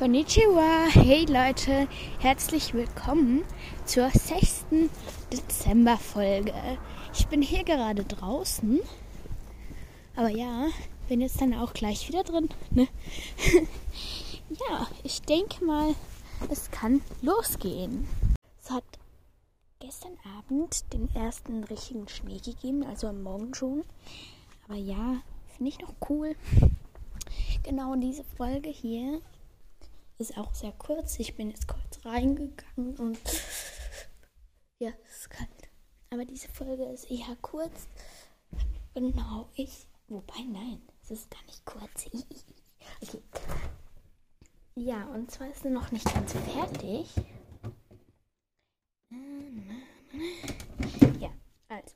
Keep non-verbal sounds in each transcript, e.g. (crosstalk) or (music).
Konnichiwa, hey Leute, herzlich willkommen zur 6. Dezember-Folge. Ich bin hier gerade draußen, aber ja, bin jetzt dann auch gleich wieder drin. Ne? (laughs) ja, ich denke mal, es kann losgehen. Es hat gestern Abend den ersten richtigen Schnee gegeben, also am Morgen schon. Aber ja, finde ich noch cool. (laughs) Genau diese Folge hier ist auch sehr kurz. Ich bin jetzt kurz reingegangen und ja, es ist kalt. Aber diese Folge ist eher kurz. Genau, ich. Wobei, nein, es ist gar nicht kurz. (laughs) okay. Ja, und zwar ist sie noch nicht ganz fertig. Ja, also.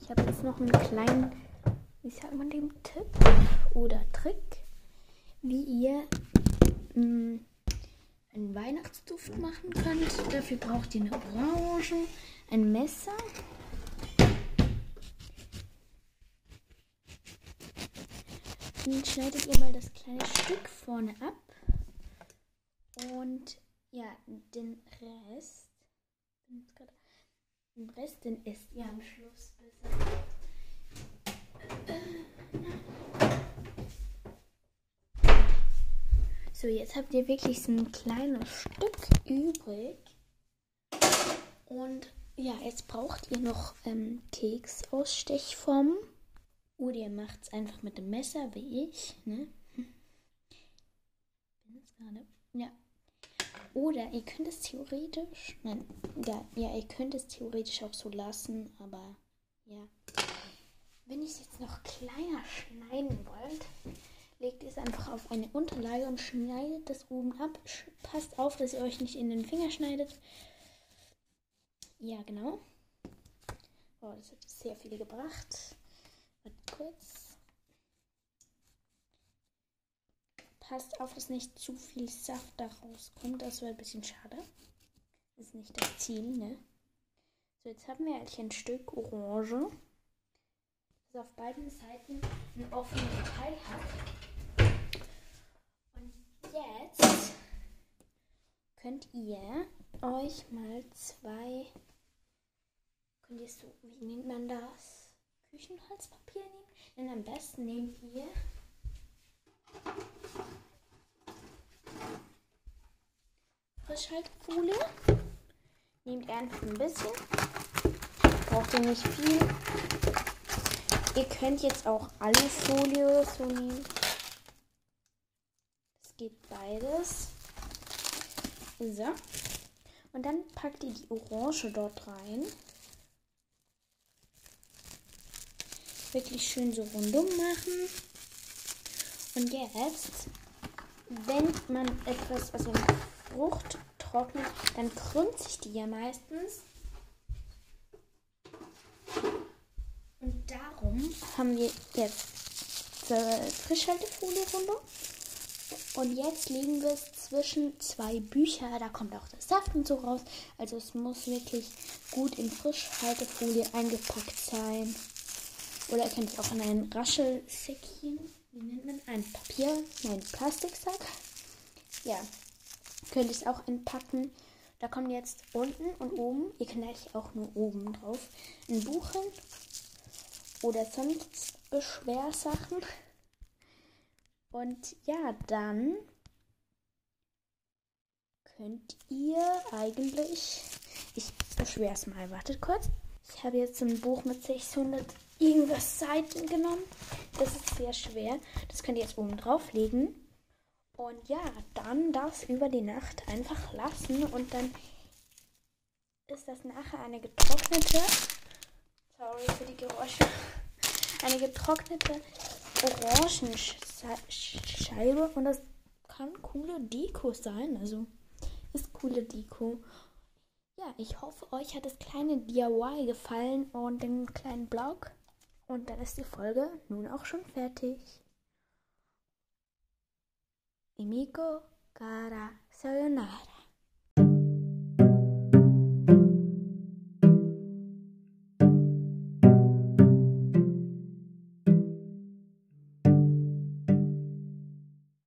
Ich habe jetzt noch einen kleinen, wie sagt man dem, Tipp oder Trick, wie ihr einen Weihnachtsduft machen könnt. Dafür braucht ihr eine Orange, ein Messer. Dann schneidet ihr mal das kleine Stück vorne ab. Und ja, den Rest, den Rest, den esst ihr am Schluss besser. So, jetzt habt ihr wirklich so ein kleines Stück übrig. Und ja, jetzt braucht ihr noch ähm, Keks aus Stechform. Oder ihr macht es einfach mit dem Messer, wie ich. Ne? Gerade. Ja. Oder ihr könnt es theoretisch. Nein, ja, ja, ihr könnt es theoretisch auch so lassen, aber ja. Wenn ich es jetzt noch kleiner schneiden wollt, legt es einfach auf eine Unterlage und schneidet das oben ab. Passt auf, dass ihr euch nicht in den Finger schneidet. Ja, genau. Oh, das hat sehr viel gebracht. Warte kurz. Passt auf, dass nicht zu viel Saft da rauskommt. Das wäre ein bisschen schade. Das ist nicht das Ziel, ne? So, jetzt haben wir eigentlich ein Stück Orange, das auf beiden Seiten ein offenes Teil hat jetzt könnt ihr euch mal zwei, könnt ihr so, wie nennt man das? Küchenholzpapier nehmen? Denn am besten nehmt ihr Frischhaltefolie. Nehmt einfach ein bisschen. Braucht ihr nicht viel. Ihr könnt jetzt auch Alufolie so nehmen geht beides. So. Und dann packt ihr die Orange dort rein. Wirklich schön so rundum machen. Und jetzt, wenn man etwas, also eine Frucht trocknet, dann krümmt sich die ja meistens. Und darum haben wir jetzt Frischhaltefolie runter. Und jetzt legen wir es zwischen zwei Bücher. Da kommt auch der Saft und so raus. Also es muss wirklich gut in Frischhaltefolie eingepackt sein. Oder ihr könnt es auch in ein Raschelsäckchen, wie nennt man, ein Papier, nein, Plastiksack. Ja, könnt ihr es auch einpacken. Da kommt jetzt unten und oben, ihr könnt eigentlich auch nur oben drauf, ein Buch hin. Oder sonst Beschwersachen. Und ja, dann könnt ihr eigentlich. Ich beschwere es mal. Wartet kurz. Ich habe jetzt ein Buch mit 600 irgendwas Seiten genommen. Das ist sehr schwer. Das könnt ihr jetzt oben drauf legen. Und ja, dann das über die Nacht einfach lassen. Und dann ist das nachher eine getrocknete. Sorry für die Geräusche. (laughs) Eine getrocknete Orangenscheibe und das kann coole Deko sein. Also ist coole Deko. Ja, ich hoffe, euch hat das kleine DIY gefallen und den kleinen Blog. Und dann ist die Folge nun auch schon fertig. Imiko Kara Sayonara.